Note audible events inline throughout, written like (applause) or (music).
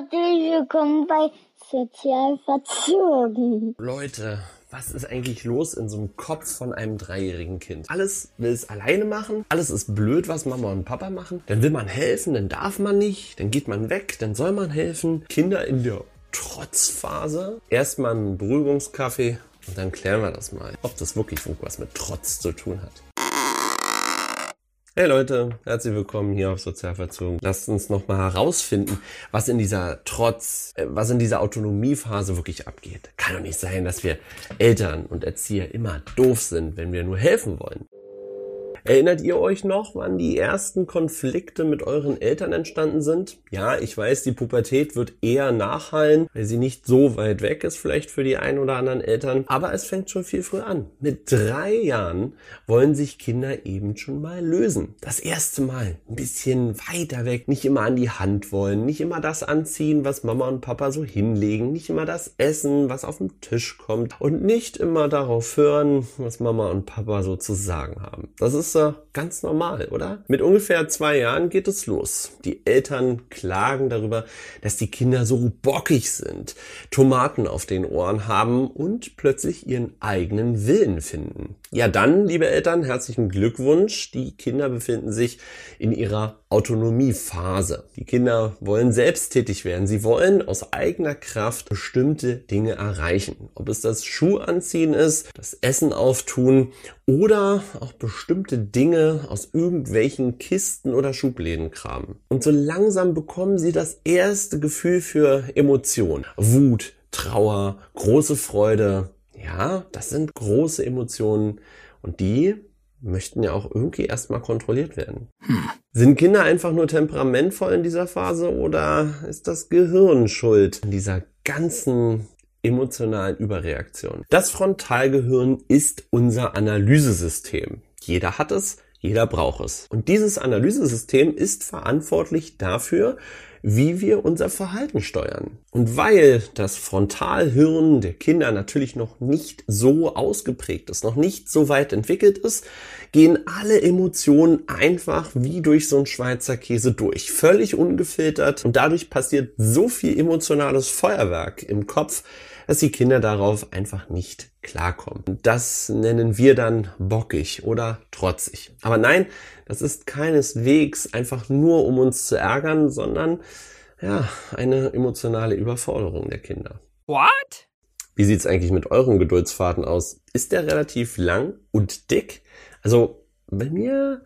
Herzlich willkommen bei Sozial Verzogen. Leute, was ist eigentlich los in so einem Kopf von einem dreijährigen Kind? Alles will es alleine machen, alles ist blöd, was Mama und Papa machen. Dann will man helfen, dann darf man nicht, dann geht man weg, dann soll man helfen. Kinder in der Trotzphase. Erstmal einen Beruhigungskaffee und dann klären wir das mal, ob das wirklich was mit Trotz zu tun hat. Hey Leute, herzlich willkommen hier auf Sozialverzogen. Lasst uns nochmal herausfinden, was in dieser Trotz, äh, was in dieser Autonomiephase wirklich abgeht. Kann doch nicht sein, dass wir Eltern und Erzieher immer doof sind, wenn wir nur helfen wollen. Erinnert ihr euch noch, wann die ersten Konflikte mit euren Eltern entstanden sind? Ja, ich weiß, die Pubertät wird eher nachhallen, weil sie nicht so weit weg ist vielleicht für die ein oder anderen Eltern. Aber es fängt schon viel früher an. Mit drei Jahren wollen sich Kinder eben schon mal lösen. Das erste Mal ein bisschen weiter weg, nicht immer an die Hand wollen, nicht immer das anziehen, was Mama und Papa so hinlegen, nicht immer das essen, was auf den Tisch kommt und nicht immer darauf hören, was Mama und Papa so zu sagen haben. Das ist ist ganz normal, oder? Mit ungefähr zwei Jahren geht es los. Die Eltern klagen darüber, dass die Kinder so bockig sind, Tomaten auf den Ohren haben und plötzlich ihren eigenen Willen finden. Ja, dann, liebe Eltern, herzlichen Glückwunsch. Die Kinder befinden sich in ihrer Autonomiephase. Die Kinder wollen selbsttätig werden. Sie wollen aus eigener Kraft bestimmte Dinge erreichen. Ob es das Schuh anziehen ist, das Essen auftun oder auch bestimmte Dinge aus irgendwelchen Kisten oder Schubläden kramen. Und so langsam bekommen sie das erste Gefühl für Emotion. Wut, Trauer, große Freude, ja, das sind große Emotionen und die möchten ja auch irgendwie erstmal kontrolliert werden. Hm. Sind Kinder einfach nur temperamentvoll in dieser Phase oder ist das Gehirn schuld in dieser ganzen emotionalen Überreaktion? Das Frontalgehirn ist unser Analysesystem. Jeder hat es, jeder braucht es. Und dieses Analysesystem ist verantwortlich dafür, wie wir unser Verhalten steuern. Und weil das Frontalhirn der Kinder natürlich noch nicht so ausgeprägt ist, noch nicht so weit entwickelt ist, gehen alle Emotionen einfach wie durch so ein Schweizer Käse durch, völlig ungefiltert und dadurch passiert so viel emotionales Feuerwerk im Kopf, dass die Kinder darauf einfach nicht klarkommen. Das nennen wir dann bockig oder trotzig. Aber nein, das ist keineswegs einfach nur, um uns zu ärgern, sondern ja, eine emotionale Überforderung der Kinder. What? Wie sieht's eigentlich mit euren Geduldsfaden aus? Ist der relativ lang und dick? Also bei mir,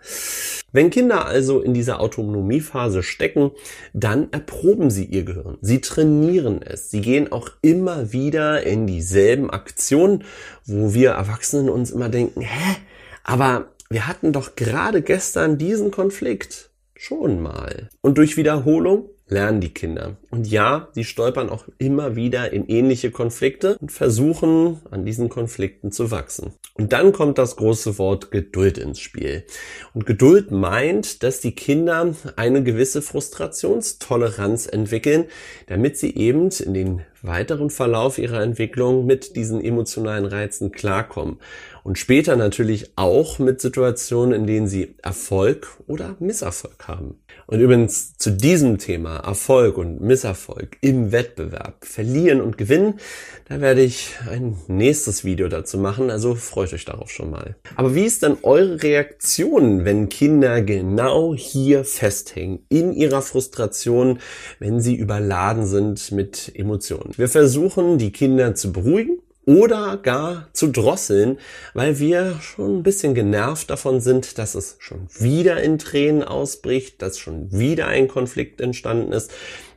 wenn Kinder also in dieser Autonomiephase stecken, dann erproben sie ihr Gehirn. Sie trainieren es. Sie gehen auch immer wieder in dieselben Aktionen, wo wir Erwachsenen uns immer denken, hä? Aber wir hatten doch gerade gestern diesen Konflikt. Schon mal. Und durch Wiederholung lernen die Kinder. Und ja, sie stolpern auch immer wieder in ähnliche Konflikte und versuchen an diesen Konflikten zu wachsen. Und dann kommt das große Wort Geduld ins Spiel. Und Geduld meint, dass die Kinder eine gewisse Frustrationstoleranz entwickeln, damit sie eben in den weiteren Verlauf ihrer Entwicklung mit diesen emotionalen Reizen klarkommen. Und später natürlich auch mit Situationen, in denen sie Erfolg oder Misserfolg haben. Und übrigens zu diesem Thema Erfolg und Misserfolg im Wettbewerb, verlieren und gewinnen, da werde ich ein nächstes Video dazu machen, also freut euch darauf schon mal. Aber wie ist dann eure Reaktion, wenn Kinder genau hier festhängen, in ihrer Frustration, wenn sie überladen sind mit Emotionen? Wir versuchen, die Kinder zu beruhigen oder gar zu drosseln, weil wir schon ein bisschen genervt davon sind, dass es schon wieder in Tränen ausbricht, dass schon wieder ein Konflikt entstanden ist,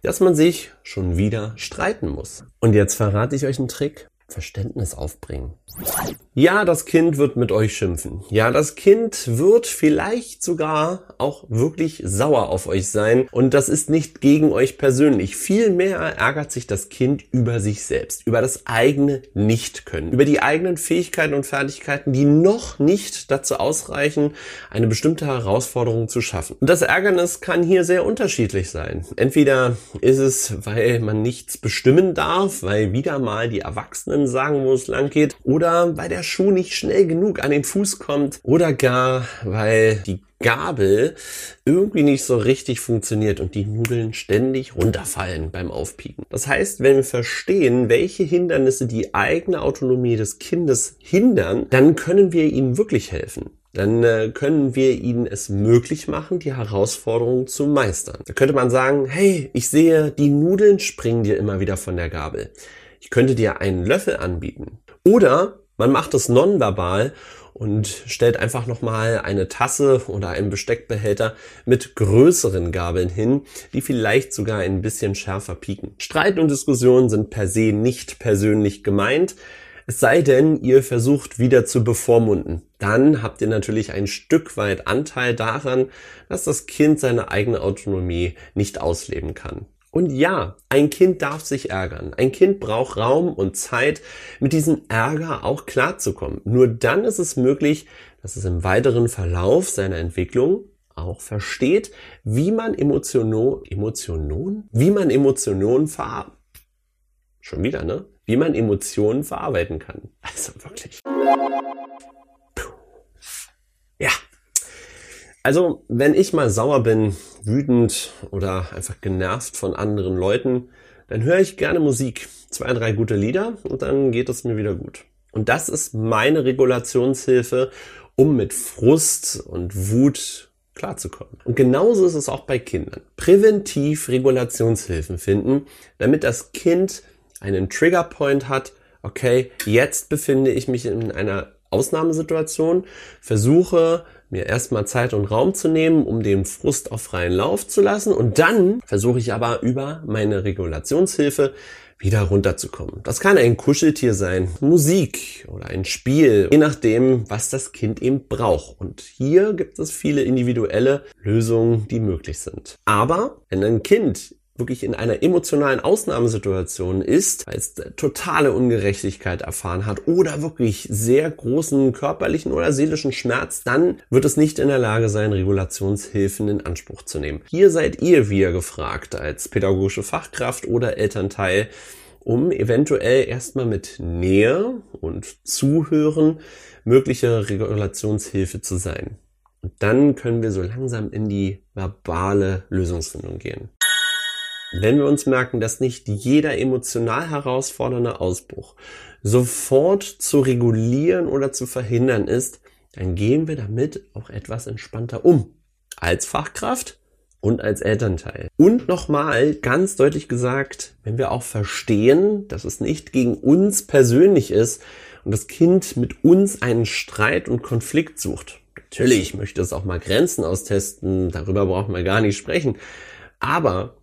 dass man sich schon wieder streiten muss. Und jetzt verrate ich euch einen Trick. Verständnis aufbringen. Ja, das Kind wird mit euch schimpfen. Ja, das Kind wird vielleicht sogar auch wirklich sauer auf euch sein. Und das ist nicht gegen euch persönlich. Vielmehr ärgert sich das Kind über sich selbst, über das eigene Nicht-Können, über die eigenen Fähigkeiten und Fertigkeiten, die noch nicht dazu ausreichen, eine bestimmte Herausforderung zu schaffen. Und das Ärgernis kann hier sehr unterschiedlich sein. Entweder ist es, weil man nichts bestimmen darf, weil wieder mal die Erwachsenen sagen, wo es lang geht oder weil der Schuh nicht schnell genug an den Fuß kommt oder gar weil die Gabel irgendwie nicht so richtig funktioniert und die Nudeln ständig runterfallen beim Aufpieken. Das heißt, wenn wir verstehen, welche Hindernisse die eigene Autonomie des Kindes hindern, dann können wir ihnen wirklich helfen dann äh, können wir ihnen es möglich machen, die Herausforderungen zu meistern. Da könnte man sagen, hey, ich sehe, die Nudeln springen dir immer wieder von der Gabel. Ich könnte dir einen Löffel anbieten. Oder man macht es nonverbal und stellt einfach nochmal eine Tasse oder einen Besteckbehälter mit größeren Gabeln hin, die vielleicht sogar ein bisschen schärfer pieken. Streit und Diskussionen sind per se nicht persönlich gemeint. Es sei denn, ihr versucht wieder zu bevormunden. Dann habt ihr natürlich ein Stück weit Anteil daran, dass das Kind seine eigene Autonomie nicht ausleben kann. Und ja, ein Kind darf sich ärgern. Ein Kind braucht Raum und Zeit, mit diesem Ärger auch klarzukommen. Nur dann ist es möglich, dass es im weiteren Verlauf seiner Entwicklung auch versteht, wie man Emotionen, Emotionen, wie man Emotionen ver, schon wieder, ne? Wie man Emotionen verarbeiten kann. (laughs) Also wirklich. Ja, also, wenn ich mal sauer bin, wütend oder einfach genervt von anderen Leuten, dann höre ich gerne Musik, zwei, drei gute Lieder und dann geht es mir wieder gut. Und das ist meine Regulationshilfe, um mit Frust und Wut klarzukommen. Und genauso ist es auch bei Kindern. Präventiv Regulationshilfen finden, damit das Kind einen Triggerpoint hat, okay, jetzt befinde ich mich in einer Ausnahmesituation, versuche mir erstmal Zeit und Raum zu nehmen, um den Frust auf freien Lauf zu lassen und dann versuche ich aber über meine Regulationshilfe wieder runterzukommen. Das kann ein Kuscheltier sein, Musik oder ein Spiel, je nachdem, was das Kind eben braucht. Und hier gibt es viele individuelle Lösungen, die möglich sind. Aber wenn ein Kind wirklich in einer emotionalen Ausnahmesituation ist, es totale Ungerechtigkeit erfahren hat oder wirklich sehr großen körperlichen oder seelischen Schmerz, dann wird es nicht in der Lage sein, Regulationshilfen in Anspruch zu nehmen. Hier seid ihr wieder gefragt als pädagogische Fachkraft oder Elternteil, um eventuell erstmal mit Nähe und Zuhören mögliche Regulationshilfe zu sein. Und dann können wir so langsam in die verbale Lösungsfindung gehen. Wenn wir uns merken, dass nicht jeder emotional herausfordernde Ausbruch sofort zu regulieren oder zu verhindern ist, dann gehen wir damit auch etwas entspannter um. Als Fachkraft und als Elternteil. Und nochmal ganz deutlich gesagt, wenn wir auch verstehen, dass es nicht gegen uns persönlich ist und das Kind mit uns einen Streit und Konflikt sucht. Natürlich möchte es auch mal Grenzen austesten, darüber brauchen wir gar nicht sprechen. Aber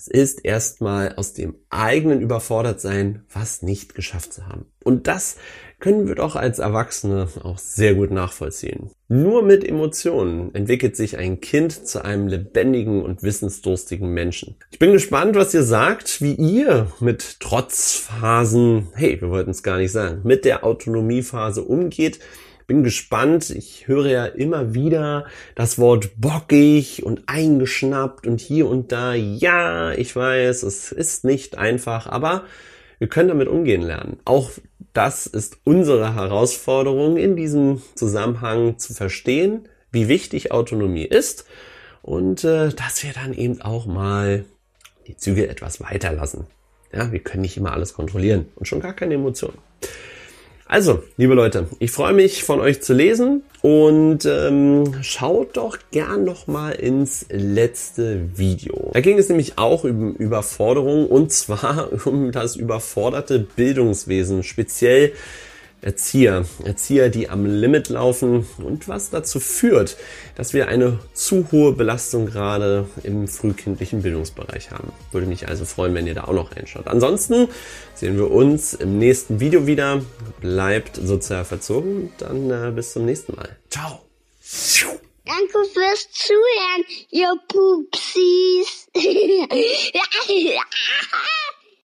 es ist erstmal aus dem eigenen Überfordertsein, was nicht geschafft zu haben. Und das können wir doch als Erwachsene auch sehr gut nachvollziehen. Nur mit Emotionen entwickelt sich ein Kind zu einem lebendigen und wissensdurstigen Menschen. Ich bin gespannt, was ihr sagt, wie ihr mit Trotzphasen, hey, wir wollten es gar nicht sagen, mit der Autonomiephase umgeht bin gespannt. Ich höre ja immer wieder das Wort bockig und eingeschnappt und hier und da. Ja, ich weiß, es ist nicht einfach, aber wir können damit umgehen lernen. Auch das ist unsere Herausforderung in diesem Zusammenhang zu verstehen, wie wichtig Autonomie ist und äh, dass wir dann eben auch mal die Züge etwas weiterlassen. Ja, wir können nicht immer alles kontrollieren und schon gar keine Emotionen. Also, liebe Leute, ich freue mich von euch zu lesen und ähm, schaut doch gern noch mal ins letzte Video. Da ging es nämlich auch um Überforderung und zwar (laughs) um das überforderte Bildungswesen, speziell Erzieher, Erzieher, die am Limit laufen und was dazu führt, dass wir eine zu hohe Belastung gerade im frühkindlichen Bildungsbereich haben. Würde mich also freuen, wenn ihr da auch noch reinschaut. Ansonsten sehen wir uns im nächsten Video wieder. Bleibt sozial verzogen und dann äh, bis zum nächsten Mal. Ciao. Danke fürs Zuhören, ihr Pupsis. (laughs)